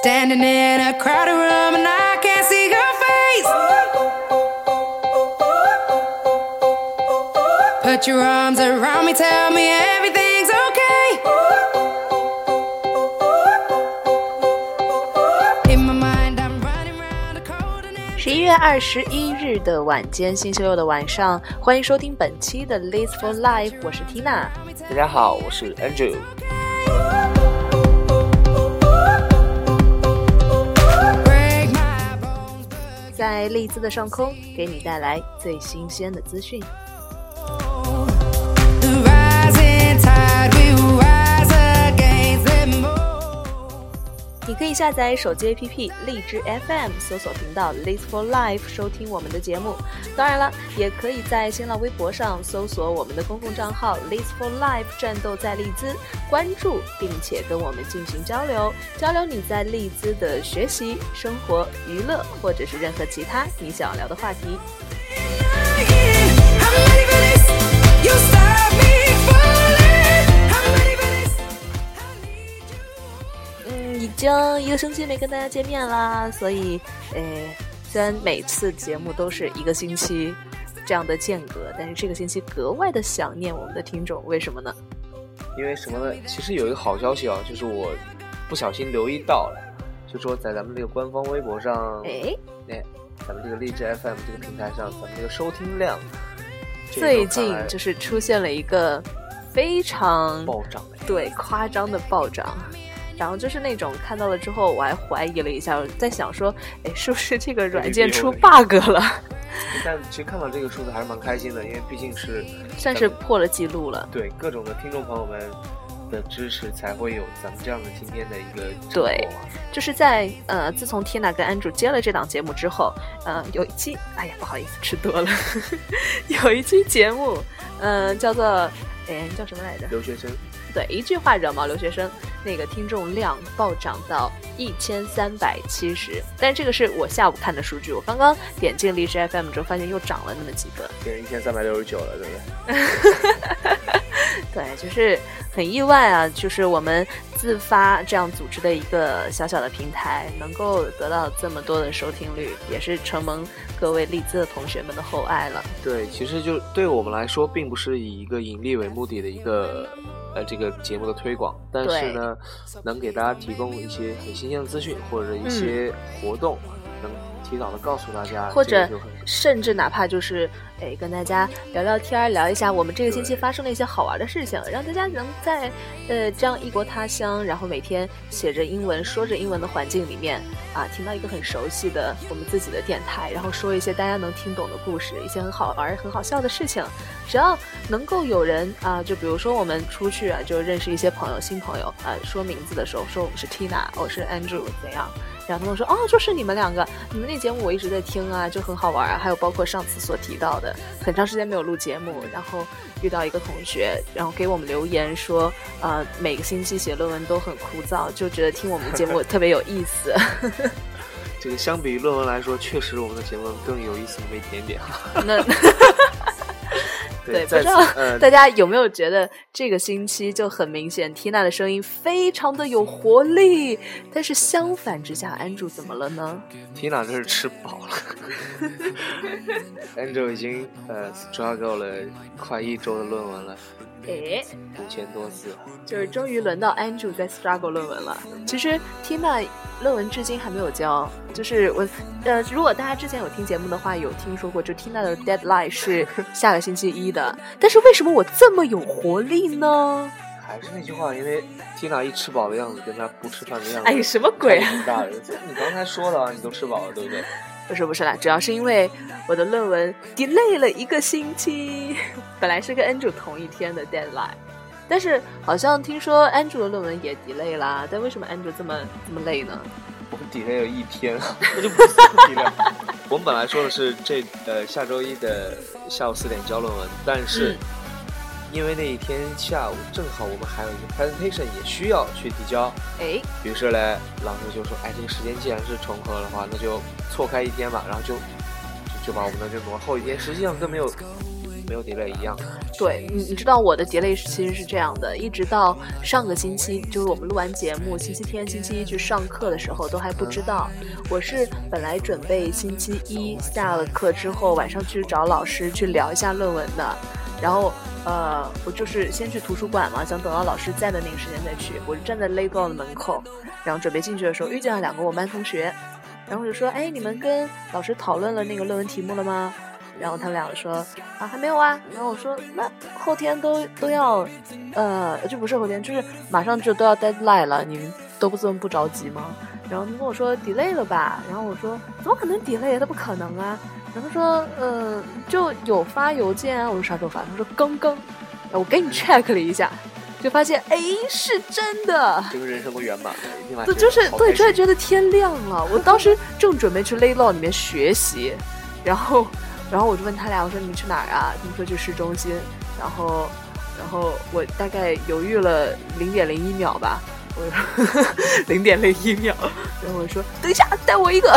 Standing in a crowded room and I can't see your face. Put your arms around me, tell me everything's okay. In my mind, I'm running round a cold and 十一月二十一日的晚间，星期六的晚上，欢迎收听本期的《Live for Life》，我是 Tina。大家好，我是 Andrew。 在利兹的上空，给你带来最新鲜的资讯。你可以下载手机 APP 荔枝 FM，搜索频道 Live for Life 收听我们的节目。当然了，也可以在新浪微博上搜索我们的公共账号 Live for Life 战斗在利兹，关注并且跟我们进行交流，交流你在利兹的学习、生活、娱乐或者是任何其他你想要聊的话题。经一个星期没跟大家见面啦，所以，诶，虽然每次节目都是一个星期这样的间隔，但是这个星期格外的想念我们的听众，为什么呢？因为什么呢？其实有一个好消息啊，就是我不小心留意到了，就说在咱们这个官方微博上，哎，哎，咱们这个荔枝 FM 这个平台上，咱们这个收听量最近就是出现了一个非常暴涨的，对夸张的暴涨。然后就是那种看到了之后，我还怀疑了一下，我在想说，哎，是不是这个软件出 bug 了？但其实看到这个数字还是蛮开心的，因为毕竟是算是破了记录了。对各种的听众朋友们的支持，才会有咱们这样的今天的一个成对就是在呃，自从 Tina 跟 Andrew 接了这档节目之后，呃，有一期，哎呀，不好意思，吃多了，有一期节目，嗯、叫做，哎，叫什么来着？留学生对，一句话惹毛留学生，那个听众量暴涨到一千三百七十，但这个是我下午看的数据，我刚刚点进荔枝 FM 之后，发现又涨了那么几个，变成一千三百六十九了，对不对？对，就是很意外啊！就是我们自发这样组织的一个小小的平台，能够得到这么多的收听率，也是承蒙各位励志的同学们的厚爱了。对，其实就对我们来说，并不是以一个盈利为目的的一个呃这个节目的推广，但是呢，能给大家提供一些很新鲜的资讯或者一些活动，能提早的告诉大家，嗯或者甚至哪怕就是诶跟大家聊聊天儿，聊一下我们这个星期发生了一些好玩的事情，让大家能在呃这样异国他乡，然后每天写着英文、说着英文的环境里面啊，听到一个很熟悉的我们自己的电台，然后说一些大家能听懂的故事，一些很好玩、很好笑的事情。只要能够有人啊，就比如说我们出去啊，就认识一些朋友、新朋友啊，说名字的时候说我们是 Tina，我是 Andrew，怎样？然后他们说哦，就是你们两个，你们那节目我一直在听啊，就很好玩啊。还有包括上次所提到的，很长时间没有录节目，然后遇到一个同学，然后给我们留言说，呃，每个星期写论文都很枯燥，就觉得听我们的节目 特别有意思。这个相比于论文来说，确实我们的节目更有意思那么一点点。那 对，不知道呃，大家有没有觉得这个星期就很明显，Tina 的声音非常的有活力，但是相反之下，Andrew 怎么了呢？Tina 这是吃饱了，Andrew 已经呃 struggle 了快一周的论文了，诶，五千多字。就是终于轮到 Andrew 在 struggle 论文了。其实 Tina 论文至今还没有交，就是我呃，如果大家之前有听节目的话，有听说过，就 Tina 的 deadline 是下个星期一的。但是为什么我这么有活力呢？还是那句话，因为 Tina 一吃饱的样子跟她不吃饭的样子，哎，什么鬼啊？你刚才说的啊，你都吃饱了，对不对？不是不是啦，主要是因为我的论文 delay 了一个星期，本来是跟 Andrew 同一天的 deadline，但是好像听说 Andrew 的论文也 delay 啦。但为什么 Andrew 这么这么累呢？我们 delay 了一天，我就不 是 delay。我们本来说的是这呃下周一的下午四点交论文，但是、嗯因为那一天下午正好我们还有一个 presentation 也需要去提交，哎，于是嘞，老师就说：“哎，这个时间既然是重合的话，那就错开一天吧。”然后就就就把我们的这挪后一天，实际上跟没有没有 delay 一样。对你，你知道我的 delay 其实是这样的，一直到上个星期，就是我们录完节目，星期天、星期一去上课的时候，都还不知道。我是本来准备星期一下了课之后，晚上去找老师去聊一下论文的，然后呃，我就是先去图书馆嘛，想等到老师在的那个时间再去。我就站在 Labour 的门口，然后准备进去的时候，遇见了两个我班同学，然后就说：“哎，你们跟老师讨论了那个论文题目了吗？”然后他们两个说啊还没有啊，然后我说那后天都都要，呃就不是后天，就是马上就都要 deadline 了，你们都不这么不着急吗？然后他跟我说 delay 了吧，然后我说怎么可能 delay？他不可能啊。然后他说呃就有发邮件啊，我说啥时候发？他说刚刚，我给你 check 了一下，就发现哎是真的。这个人生都圆满了，一定完对，就是对，好开心突然觉得天亮了。我当时正准备去 Laylaw 里面学习，然后，然后我就问他俩，我说你们去哪儿啊？他们说去市中心。然后，然后我大概犹豫了零点零一秒吧，我说 零点零一秒，然后我说等一下，带我一个。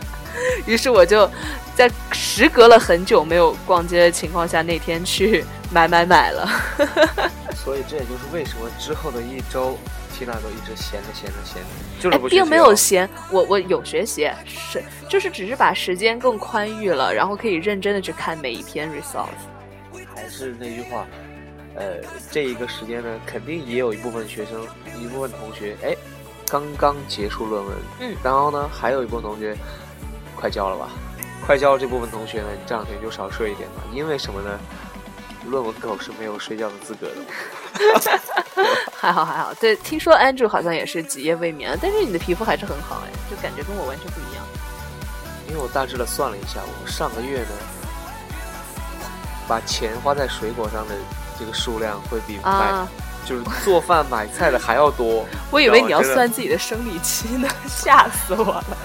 于是我就在时隔了很久没有逛街的情况下，那天去买买买了。所以这也就是为什么之后的一周缇娜都一直闲着闲着闲着，就是并没有闲，我我有学习，是就是只是把时间更宽裕了，然后可以认真的去看每一篇 result。还是那句话，呃，这一个时间呢，肯定也有一部分学生，一部分同学，哎，刚刚结束论文，嗯然后呢，还有一部分同学快交了吧，快交这部分同学呢，你这两天就少睡一点吧，因为什么呢？论文狗是没有睡觉的资格的。还好还好，对，听说 Andrew 好像也是几夜未眠，但是你的皮肤还是很好哎，就感觉跟我完全不一样。因为我大致的算了一下，我上个月呢，把钱花在水果上的这个数量会比买、啊，就是做饭买菜的还要多。我以为你要算自己的生理期呢，吓死我了。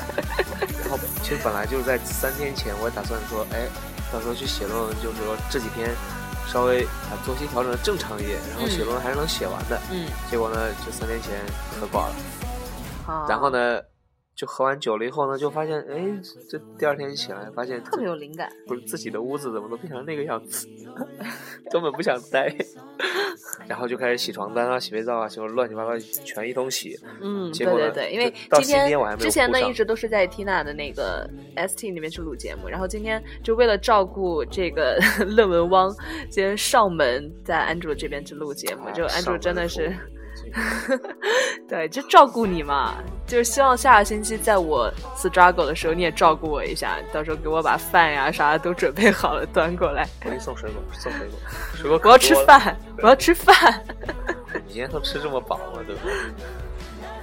其实本来就是在三天前，我也打算说，哎，到时候去写论文，就是说这几天稍微把作息调整的正常一点，然后写论文还是能写完的。嗯，结果呢，就三天前喝挂了，好。然后呢，就喝完酒了以后呢，就发现，哎，这第二天起来发现特别有灵感。不是自己的屋子怎么都变成那个样子，根本不想待。然后就开始洗床单啊、洗被罩啊，就乱七八糟全一通洗。嗯，结果对对对，因为今今天我还没有之前呢一直都是在 Tina 的那个 ST 那边去录节目，然后今天就为了照顾这个 论文汪，今天上门在 Andrew 这边去录节目，就哎 Andrew 真的是。对，就照顾你嘛，就是希望下个星期在我 struggle 的时候，你也照顾我一下，到时候给我把饭呀啥的都准备好了端过来。我给你送水果，送水果，水果我要吃。饭，我要吃饭。你今天都吃这么饱了，对吧？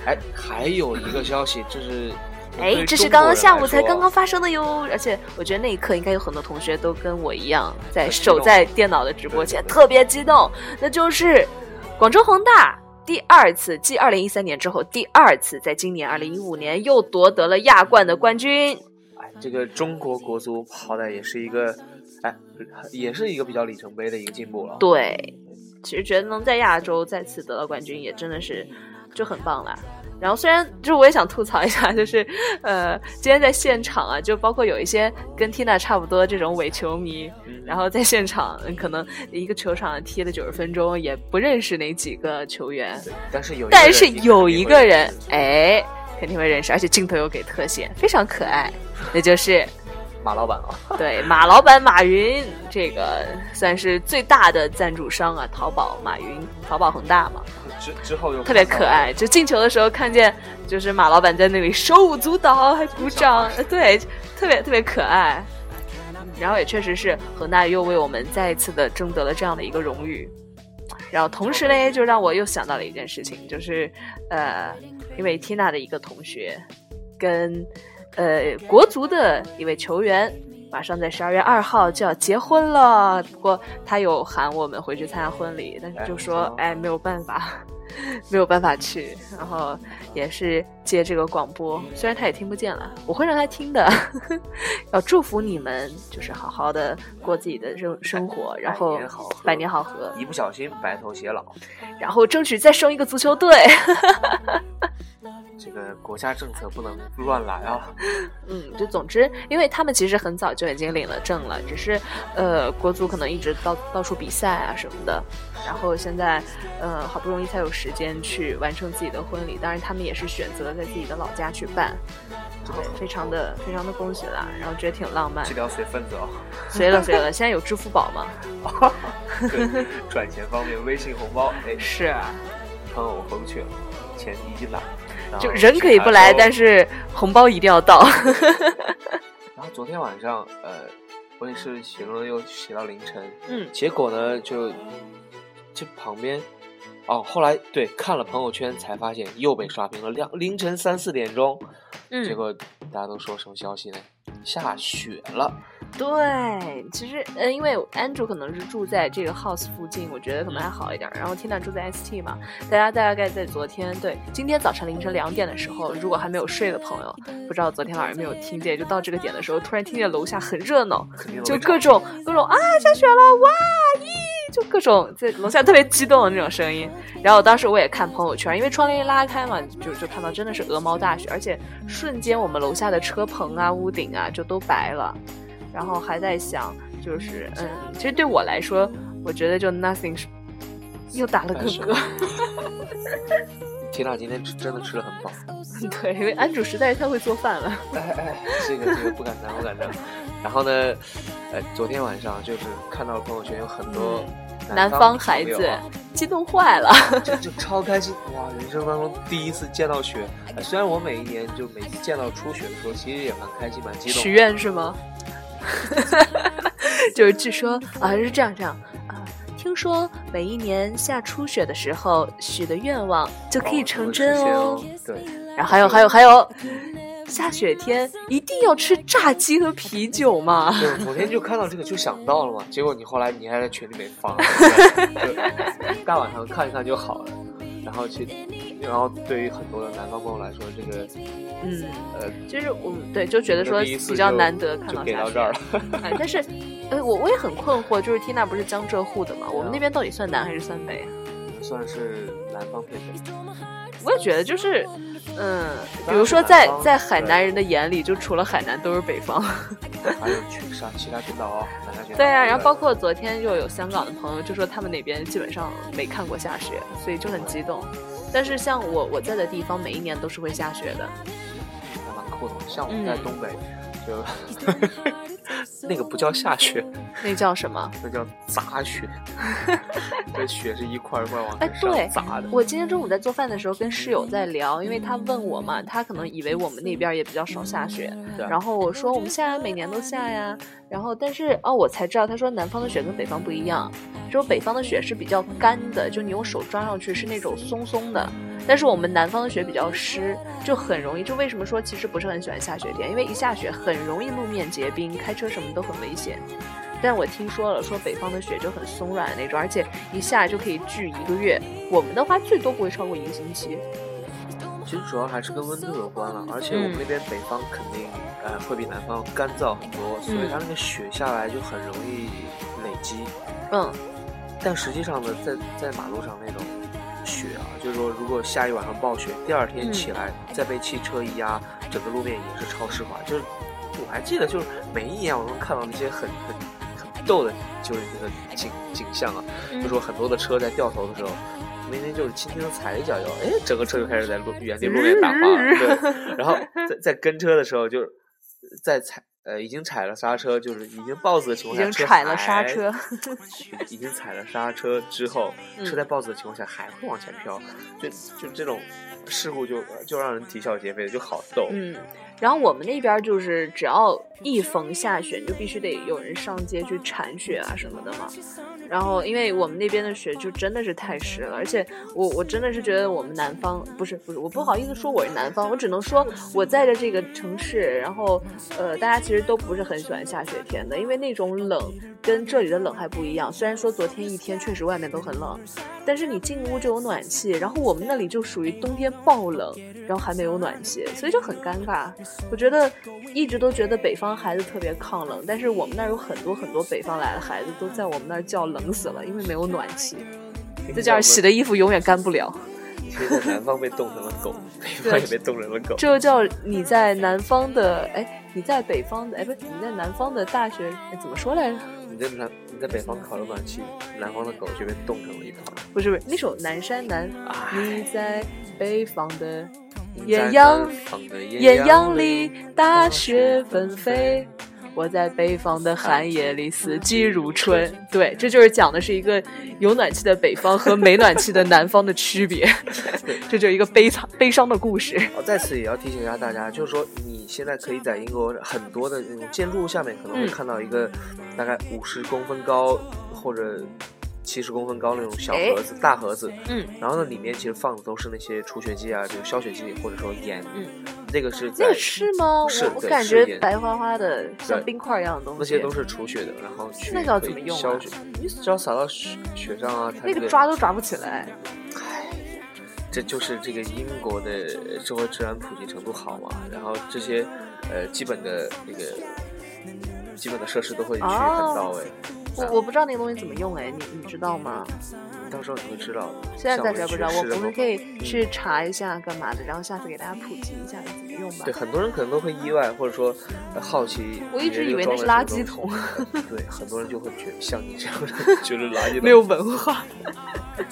哎，还有一个消息，就是哎，这是刚刚下午才刚刚发生的哟，而且我觉得那一刻应该有很多同学都跟我一样，在守在电脑的直播前对对对特别激动，那就是广州恒大第二次，继二零一三年之后第二次，在今年二零一五年又夺得了亚冠的冠军。哎，这个中国国足好歹也是一个，哎，也是一个比较里程碑的一个进步了。对，其实觉得能在亚洲再次得到冠军，也真的是就很棒啦。然后虽然就是我也想吐槽一下，就是呃，今天在现场啊，就包括有一些跟 Tina 差不多这种伪球迷，嗯。然后在现场嗯可能一个球场踢了九十分钟，也不认识哪几个球员，但是有但是有一个人哎，肯定会认识，而且镜头有给特写，非常可爱，那就是 马老板啊，对，马老板马云，这个算是最大的赞助商啊，淘宝马云，淘宝恒大嘛，之之后又特别可爱。就进球的时候看见，就是马老板在那里手舞足蹈，还鼓掌，呃对，特别特别可爱。然后也确实是恒大又为我们再一次的争得了这样的一个荣誉。然后同时呢，就让我又想到了一件事情，就是呃，因为 Tina 的一个同学跟呃国足的一位球员，马上在十二月二号就要结婚了。不过他有喊我们回去参加婚礼，但是就说哎哎没有办法，没有办法去。然后也是接这个广播，虽然他也听不见了，我会让他听的。要祝福你们，就是好好的过自己的生生活，然后百年好合百年好合，一不小心白头偕老。然后争取再生一个足球队。这个国家政策不能乱来啊。嗯，就总之，因为他们其实很早就已经领了证了，只是呃，国足可能一直到到处比赛啊什么的，然后现在呃，好不容易才有时间去完成自己的婚礼，当然他们也是选择在自己的老家去办，对，非常的非常的恭喜啦，然后觉得挺浪漫这，条随份子哦。随了随了，现在有支付宝嘛？对，赚钱方面，微信红包，哎，是啊，朋友我回不去了，钱已经拿。就人可以不来，但是。红包一定要到。然后昨天晚上，呃，我也是写论文又写到凌晨，嗯结果呢，就这旁边，哦，后来对看了朋友圈才发现又被刷屏了，两凌晨三四点钟，结嗯，果大家都说什么消息呢？下雪了，对，其实呃，因为 Andrew 可能是住在这个 house 附近，我觉得可能还好一点。然后 Tina 住在 ST 嘛，大家大概在昨天对今天早晨凌晨两点的时候，如果还没有睡的朋友，不知道昨天晚上没有听见，就到这个点的时候，突然听见楼下很热闹，就各种各种啊下雪了哇咦，就各种在楼下特别激动的那种声音。然后当时我也看朋友圈，因为窗帘一拉开嘛，就就看到真的是鹅毛大雪，而且瞬间我们楼下的车棚啊、屋顶啊就都白了。然后还在想，就是嗯，其实对我来说，我觉得就 nothing 是又打了个嗝。缇娜今天吃真的吃的很饱，对，因为安主实在是太会做饭了。哎哎，这个这个不敢当，不敢当。然后呢，呃，昨天晚上就是看到朋友圈有很多南方方孩子激动坏了。就就超开心哇！人生当中第一次见到雪，呃虽然我每一年就每次见到初雪的时候，其实也蛮开心、蛮激动许。愿是吗？就是据说啊是这样这样啊，听说每一年下初雪的时候许的愿望就可以成真哦。对，然后还有还有还有，下雪天一定要吃炸鸡和啤酒嘛。对，我昨天就看到这个就想到了嘛，结果你后来你还在群里面发，就大晚上看一看就好了。然后其，然后对于很多的南方朋友来说，这个嗯，呃就是我们对就觉得说比较难得看就到下雪给到这儿了。哎，但是，呃，我我也很困惑，就是缇娜不是江浙沪的嘛，我们那边到底算南还是算北啊？算是南方偏北。我也觉得就是，嗯，比如说在在海南人的眼里，就除了海南都是北方。还有群上其他群岛哦，南沙群岛。对啊，然后包括昨天就有香港的朋友就说他们那边基本上没看过下雪，所以就很激动。但是像我我在的地方，每一年都是会下雪的。还蛮酷的。像我们在嗯东北，就 那个不叫下雪，那叫什么？那叫砸雪。这雪是一块一块往哎，对砸的。，我今天中午在做饭的时候跟室友在聊，因为他问我嘛，他可能以为我们那边也比较少下雪，然后我说我们下呀，每年都下呀，然后但是哦，我才知道他说南方的雪跟北方不一样，说北方的雪是比较干的，就你用手抓上去是那种松松的，但是我们南方的雪比较湿，就很容易。就为什么说其实不是很喜欢下雪天，因为一下雪很容易路面结冰，开车什么都很危险。但我听说了，说北方的雪就很松软的那种，而且一下就可以聚一个月。我们的话最多不会超过一个星期。其实主要还是跟温度有关了，而且我们嗯那边北方肯定呃会比南方干燥很多，所以嗯它那个雪下来就很容易累积。嗯，但实际上呢，在在马路上那种雪啊，就是说如果下一晚上暴雪，第二天嗯起来再被汽车一压，整个路面也是超湿滑。就是我还记得，就是每一年我都能看到那些很很很逗的，就是那个景景象啊，嗯就说很多的车在掉头的时候。明明就是轻轻的踩一脚油，哎，整个车就开始在路原地路面打滑了。对，然后在在跟车的时候，就是在踩呃已经踩了刹车，就是已经 BOSS 的情况下，已经踩了刹车。已经踩了刹车之后，嗯车在 BOSS 的情况下还会往前飘，就就这种事故就就让人啼笑皆非，就好逗。嗯，然后我们那边就是只要一逢下雪，你就必须得有人上街去铲雪啊什么的嘛。然后，因为我们那边的雪就真的是太湿了，而且我我真的是觉得我们南方不是不是，我不好意思说我是南方，我只能说我在的这个城市，然后呃，大家其实都不是很喜欢下雪天的，因为那种冷跟这里的冷还不一样。虽然说昨天一天确实外面都很冷，但是你进屋就有暖气，然后我们那里就属于冬天爆冷，然后还没有暖气，所以就很尴尬。我觉得一直都觉得北方孩子特别抗冷，但是我们那儿有很多很多北方来的孩子都在我们那儿叫冷死了，因为没有暖气，再加上洗的衣服永远干不了。可以在南方被冻成了狗，北方也被冻成了狗。这就叫你在南方的，哎，你在北方的，哎，不是你在南方的大学，哎，怎么说来着？你在南你在北方烤了暖气，南方的狗就被冻成了一团。不是不是，那首《南山南》，哎你在北方的艳阳艳阳里，大雪纷飞。我在北方的寒夜里，四季如春。对，这就是讲的是一个有暖气的北方和没暖气的南方的区别。这就是一个悲惨悲伤的故事。我，在此也要提醒一下大家，就是说你现在可以在英国很多的那种建筑物下面可能会嗯看到一个大概五十公分高或者七十公分高那种小哎盒子、大盒子，嗯，然后呢里面其实放的都是那些除雪剂啊，比如消雪剂或者说盐，嗯，那个是在那个是吗？是我我感觉白花花的，像冰块一样的东西。那些都是除雪的，然后去那个要怎么用啊消雪，你只要撒到雪雪上啊，它那个抓都抓不起来。这就是这个英国的社会治安普及程度好嘛，然后这些呃基本的那个基本的设施都会去很到位。我我不知道那个东西怎么用哎，你你知道吗？到时候你会知道的。现在像暂时还不知道，我们可以去查一下干嘛的，然后下次给大家普及一下怎么用吧对。很多人可能都会意外，或者说、呃好奇。我一直以为那是垃圾桶。对，很多人就会觉得像你这样的就是 垃圾桶。没有文化，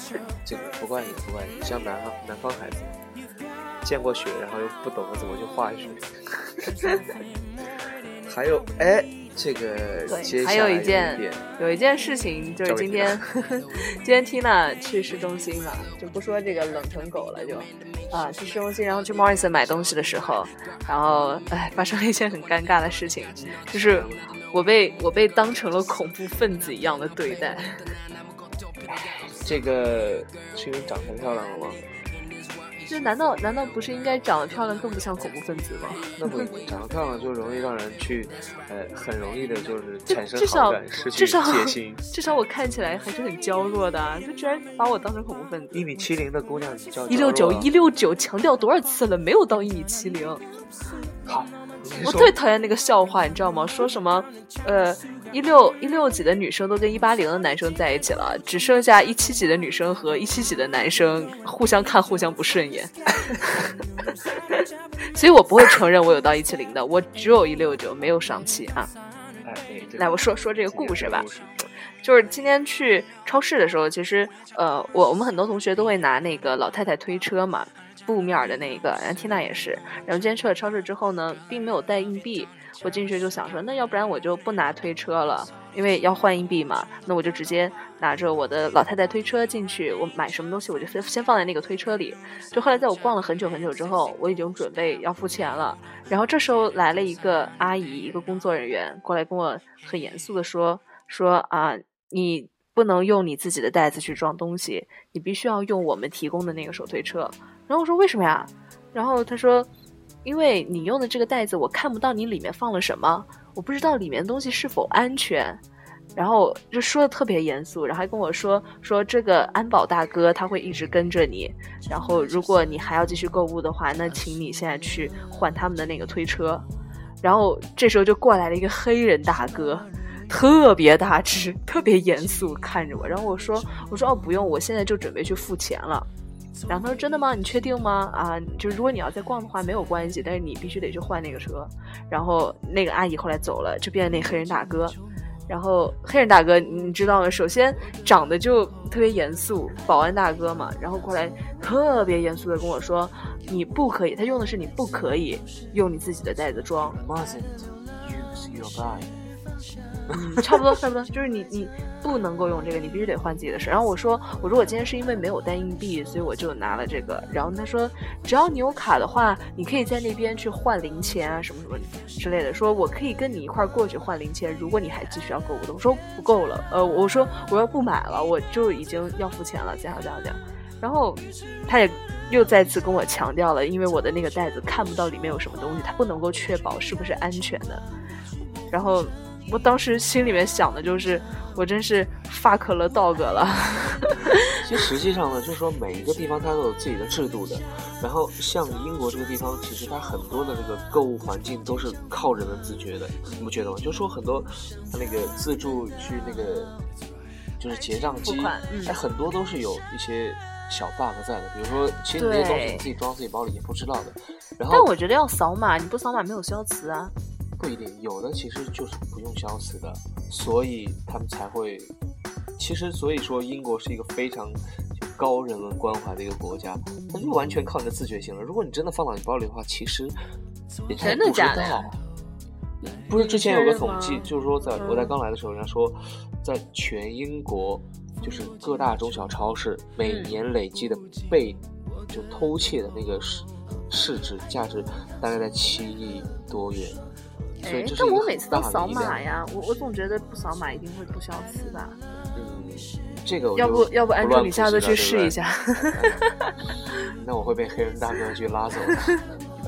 这个不怪你，不怪你，像南方南方孩子，见过雪，然后又不懂得怎么去化雪。还有，哎，这个还有一件有一件事情就是今天，今天 Tina 去市中心嘛，就不说这个冷成狗了，就啊去市中心，然后去 Morrison 买东西的时候，然后哎发生了一件很尴尬的事情，就是我被我被当成了恐怖分子一样的对待。这个是因为长太漂亮了吗？这难道难道不是应该长得漂亮更不像恐怖分子吗？那不长得漂亮就容易让人去，呃，很容易的就是产生至少好感，失去戒心。至少我看起来还是很娇弱的啊，就居然把我当成恐怖分子。一米七零的姑娘叫一六九一六九，强调多少次了？没有到一米七零。好，我最讨厌那个笑话，你知道吗？说什么，呃，一六一六几的女生都跟一八零的男生在一起了，只剩下一七几的女生和一七几的男生互相看互相不顺眼。所以我不会承认我有到一七零的，我只有一六九，没有上期啊。来，我说说这个故事吧。就是今天去超市的时候，其实呃，我我们很多同学都会拿那个老太太推车嘛，布面儿的那个，然后缇娜也是。然后今天去了超市之后呢，并没有带硬币，我进去就想说，那要不然我就不拿推车了，因为要换硬币嘛，那我就直接拿着我的老太太推车进去，我买什么东西我就先先放在那个推车里。就后来在我逛了很久很久之后，我已经准备要付钱了，然后这时候来了一个阿姨，一个工作人员过来跟我很严肃的说说啊，你不能用你自己的袋子去装东西，你必须要用我们提供的那个手推车。然后我说为什么呀？然后他说，因为你用的这个袋子，我看不到你里面放了什么，我不知道里面东西是否安全。然后就说的特别严肃，然后还跟我说说这个安保大哥他会一直跟着你，然后如果你还要继续购物的话，那请你现在去换他们的那个推车。然后这时候就过来了一个黑人大哥，特别大只，特别严肃看着我。然后我说我说哦不用，我现在就准备去付钱了。然后他说真的吗？你确定吗？啊，就是如果你要再逛的话没有关系，但是你必须得去换那个车。然后那个阿姨后来走了，就变成那黑人大哥。然后黑人大哥，你知道吗？首先长得就特别严肃，保安大哥嘛。然后过来特别严肃的跟我说：“你不可以。”他用的是“你不可以用你自己的袋子装。mustn't use your bag。嗯，差不多，差不多，就是你你不能够用这个，你必须得换自己的事。然后我说，我说我今天是因为没有带硬币，所以我就拿了这个。然后他说，只要你有卡的话，你可以在那边去换零钱啊，什么什么之类的。说我可以跟你一块过去换零钱，如果你还继续要购物的。我说不够了，呃，我说我要不买了，我就已经要付钱了，这样这样这样。然后他也又再次跟我强调了，因为我的那个袋子看不到里面有什么东西，他不能够确保是不是安全的。然后我当时心里面想的就是，我真是 fuck 了 dog 了。其实实际上呢，就是说每一个地方它都有自己的制度的。然后像英国这个地方，其实它很多的那个购物环境都是靠人的自觉的，你不觉得吗？就是说很多它那个自助去那个就是结账机嗯哎，很多都是有一些小 bug 在的，比如说，其实你这些东西你自己装自己包里也不知道的。然后但我觉得要扫码，你不扫码没有消磁啊。不一定，有的其实就是不用消磁的，所以他们才会。其实，所以说英国是一个非常就高人文关怀的一个国家，它就完全靠你的自觉性了。如果你真的放到你包里的话，其实人家也真的不知假的呀道。不是之前有个统计，就是说在嗯我在刚来的时候，人家说，在全英国，就是各大中小超市每嗯年累计的被就偷窃的那个市市值价值大概在七亿多元。所以哎但我每次都扫码呀，我我总觉得不扫码一定会不消磁吧？嗯，这个要不要不安住，乱你下次去试一下。那我会被黑人大哥去拉走的。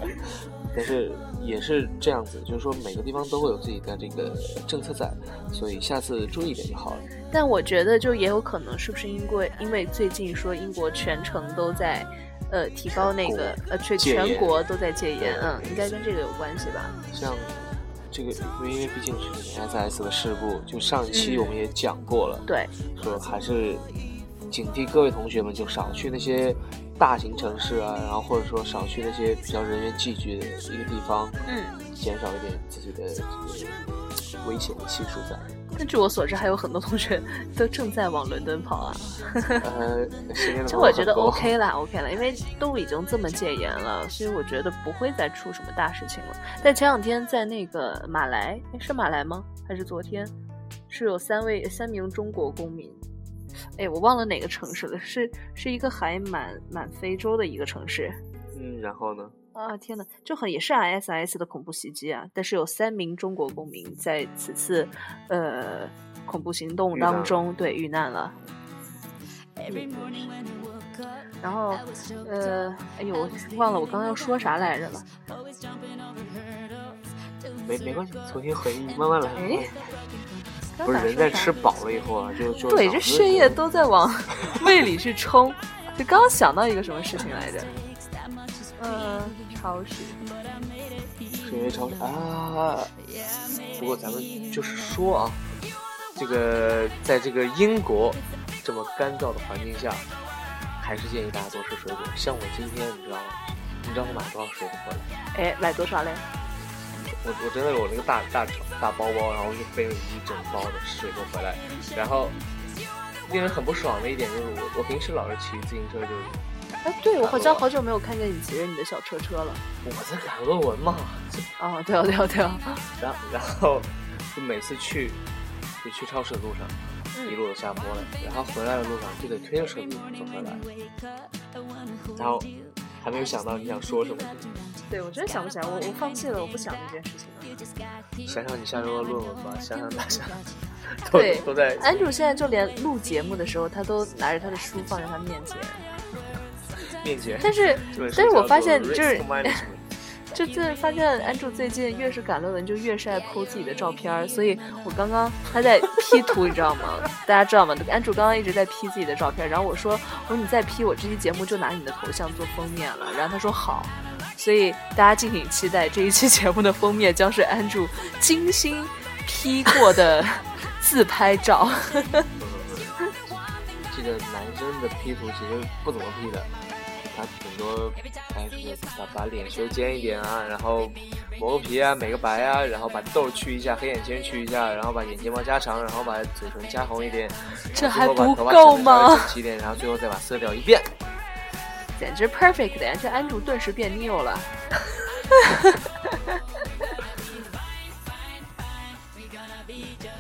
但是也是这样子，就是说每个地方都会有自己的这个政策在，所以下次注意一点就好了。但我觉得就也有可能是不是因为因为最近说英国全程都在。呃，提高那个呃，全全国都在戒严，嗯，应该跟这个有关系吧？像这个，因为毕竟是 S.S 的事故，就上一期嗯。我们也讲过了，对，说还是警惕各位同学们，就少去那些大型城市啊，然后或者说少去那些比较人员聚集的一个地方，嗯。减少一点自己的这个危险的系数在。那据我所知，还有很多同学都正在往伦敦跑啊。呃，身边的朋友其实我觉得 OK 啦，OK 啦，因为都已经这么戒严了，所以我觉得不会再出什么大事情了。但前两天在那个马来，诶是马来吗？还是昨天？是有三位三名中国公民，哎，我忘了哪个城市了，是是一个还蛮蛮非洲的一个城市。嗯，然后呢？啊天呐，就很也是 ISIS 的恐怖袭击啊！但是有三名中国公民在此次呃恐怖行动当中对遇难了。然后呃，哎呦，我忘了我刚刚要说啥来着了。没没关系，重新回忆，慢慢来。不是人在吃饱了以后啊，就就对，这血液都在往 胃里去冲。就刚刚想到一个什么事情来着？嗯，超市。是因为超市啊。不过咱们就是说啊，这个在这个英国这么干燥的环境下，还是建议大家多吃水果。像我今天，你知道吗？你知道我买多少水果回来？哎，买多少嘞？我我真的有那个大大大包包，然后就背了一整包的水果回来，然后令人很不爽的一点就是我我平时老是骑自行车就是哎，对，我好像好久没有看见你骑着你的小车车了。我在赶论文嘛，哦，对哦，对哦，对哦。然后然后就每次去就去超市的路上，嗯一路下坡了，然后回来的路上就得推着车子走回来，然后还没有想到你想说什么，对，我真想不起来，我我放弃了，我不想这件事情了。想想你下周的论文吧，想想大家 都对都在安主现在就连录节目的时候，他都拿着他的书放在他面前。面前，但是但是我发现就是就最发现安住最近越是赶论文就越是爱 po 自己的照片儿，所以我刚刚他在 P 图，你知道吗？大家知道吗？安住刚刚一直在 P 自己的照片，然后我说我说你再 P，我这期节目就拿你的头像做封面了，然后他说好，所以大家敬请期待这一期节目的封面将是安住精心 P 过的 自拍照。这个男生的 P 图其实不怎么 P 的，他顶多把把脸修尖一点啊，然后磨个皮啊，美个白啊，然后把痘去一下，黑眼圈去一下，然后把眼睫毛加长，然后把嘴唇加红一点，这还不够吗整齐一点，然后最后再把色调一变。简直 perfect 的呀！这安主顿时变 new 了。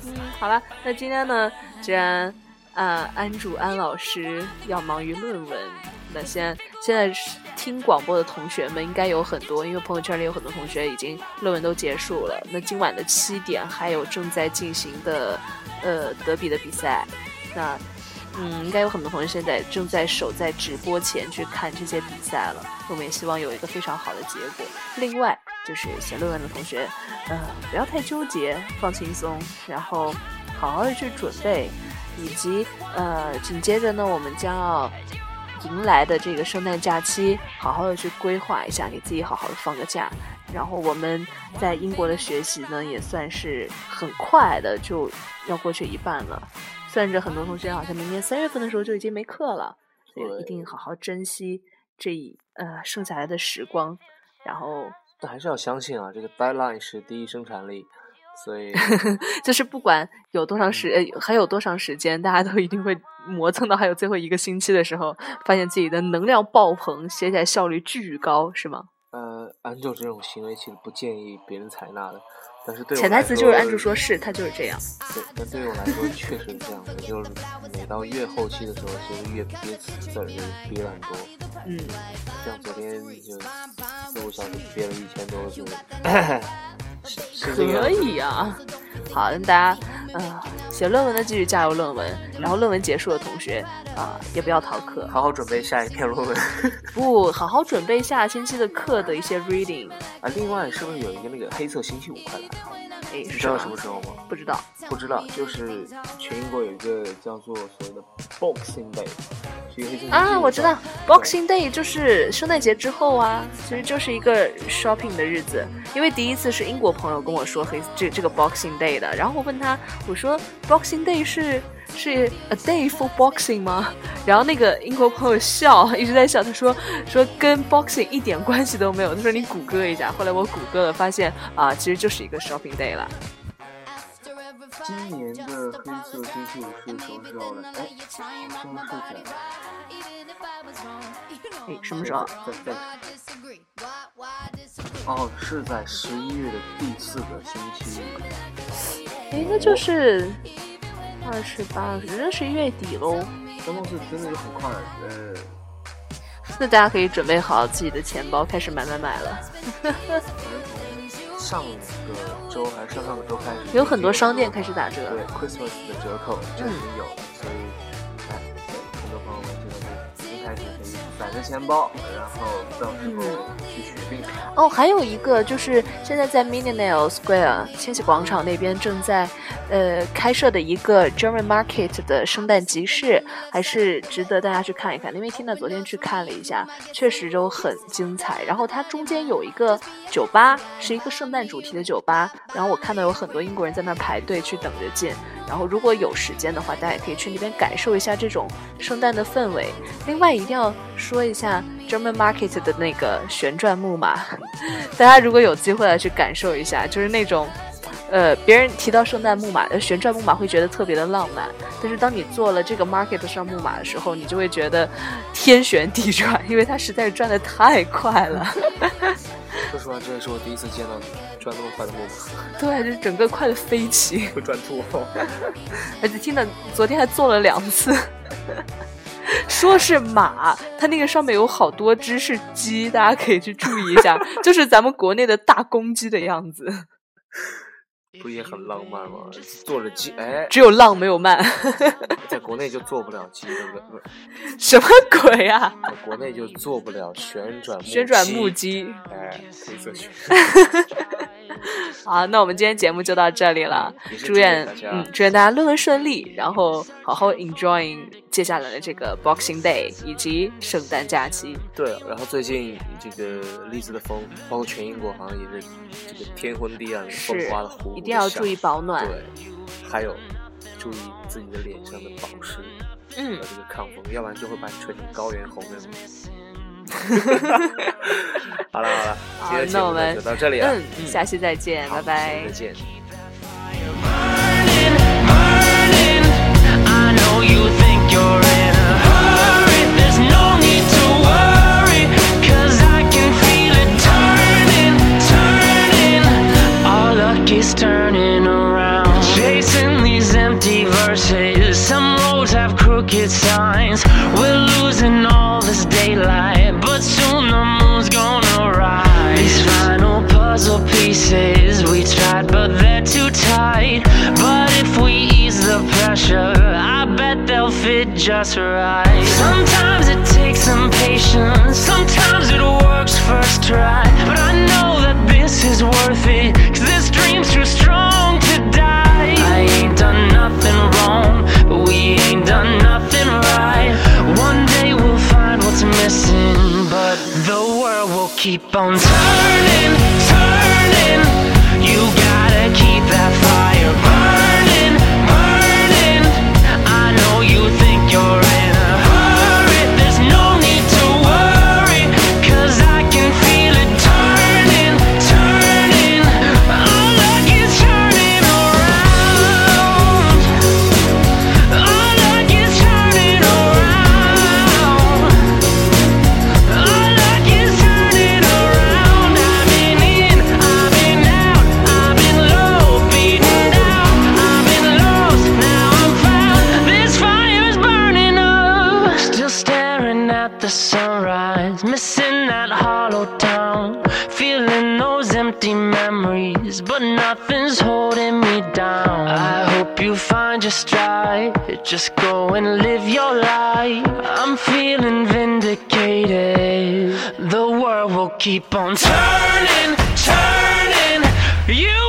嗯，好了，那今天呢，既然啊、安主安老师要忙于论文，那现现在听广播的同学们应该有很多，因为朋友圈里有很多同学已经论文都结束了。那今晚的七点还有正在进行的呃德比的比赛，那嗯，应该有很多同学现在正在守在直播前去看这些比赛了。我们也希望有一个非常好的结果。另外，就是写论文的同学，呃，不要太纠结，放轻松，然后好好的去准备，以及呃，紧接着呢，我们将要迎来的这个圣诞假期，好好的去规划一下，给自己好好的放个假。然后我们在英国的学习呢，也算是很快的就要过去一半了。算着很多同学好像明年三月份的时候就已经没课了，所以一定好好珍惜这一呃剩下来的时光，然后但还是要相信啊，这个 deadline 是第一生产力，所以 就是不管有多长时呃还有多长时间，大家都一定会磨蹭到还有最后一个星期的时候，发现自己的能量爆棚，写起来效率巨高，是吗？呃，安住这种行为其实不建议别人采纳的。但是对潜台词就是安住说说是他就是这样。对，但对于我来说确实是这样的，就是每到越后期的时候，其实越憋字儿就憋了很多。嗯，像昨天就四五小时憋了一千多个字，可以啊。好，那大家呃写论文的继续加油论文，然后论文结束的同学啊、也不要逃课，好好准备下一篇论文 不好好准备下星期的课的一些 reading。啊。另外，是不是有一个那个黑色星期五快来了？哎，你知道什么时候吗？不知道。不知道，就是全英国有一个叫做所谓的 Boxing Day，啊，我知道，Boxing Day 就是圣诞节之后啊，其实就是一个 shopping 的日子。因为第一次是英国朋友跟我说黑这这个 Boxing Day 的，然后我问他，我说 Boxing Day 是是 a day for boxing 吗？然后那个英国朋友笑，一直在笑，他说说跟 boxing 一点关系都没有。他说你谷歌一下，后来我谷歌了，发现啊，其实就是一个 shopping day 了。今年的黑色星期五是什么时候来？哎，好像是在哎，什么时候？在在哦，是在十一月的第四个星期五。哎，那就是二十八、二十，那十一月底喽。真的是真的就很快，呃，那大家可以准备好自己的钱包，开始买买买了。上个周还是上上个周开始，有很多商店开始打折。对 Christmas 的折扣就已经有了，所以钱包，然后到时候去血拼。哦，还有一个就是现在在 Millionaire Square 千禧广场那边正在呃开设的一个 German Market 的圣诞集市，还是值得大家去看一看。因为 Tina 昨天去看了一下，确实都很精彩。然后它中间有一个酒吧，是一个圣诞主题的酒吧，然后我看到有很多英国人在那排队去等着进。然后如果有时间的话，大家也可以去那边感受一下这种圣诞的氛围。另外一定要说一下 German Market 的那个旋转木马，大家如果有机会来去感受一下，就是那种。呃，别人提到圣诞木马、呃旋转木马会觉得特别的浪漫，但是当你坐了这个 market 上木马的时候，你就会觉得天旋地转，因为它实在是转的太快了。说实话，这也是我第一次见到转那么快的木马，对，就是整个快的飞起。会转吐、哦。而且听的昨天还做了两次，说是马，它那个上面有好多只是鸡，大家可以去注意一下，就是咱们国内的大公鸡的样子，不也很浪漫吗？坐着鸡，哎，只有浪没有慢，在国内就做不了鸡，对不对？不是，什么鬼啊？在国内就做不了旋转木旋转木鸡，鸡。哎，黑色旋。好，那我们今天节目就到这里了祝愿嗯，祝愿大家论文顺利，然后好好 enjoying 接下来的这个 Boxing Day 以及圣诞假期。对，然后最近这个栗子的风，包括全英国，好像也是这个天昏地暗，风是刮的呼呼一定要注意保暖。对，还有注意自己的脸上的保湿嗯和，这个抗风，要不然就会把你吹成高原红人。好了好了，今好天的节目呢那我们就到这里了，嗯，下期再见，好拜拜下期再。见。I know you think you're in a hurry. There's no need to worry. Cause I can feel it turning, turning. Our luck is turning around. Chasing these empty verses. Some roads have crooked signs. We're losing all this daylight. Just right. Sometimes it takes some patience, sometimes it works first try. But I know that this is worth it, cause this dream's too strong to die. I ain't done nothing wrong, but we ain't done nothing right. One day we'll find what's missing, but the world will keep on turning, nothing's holding me down. I hope you find your stride, just go and live your life. I'm feeling vindicated. The world will keep on turning, turning. You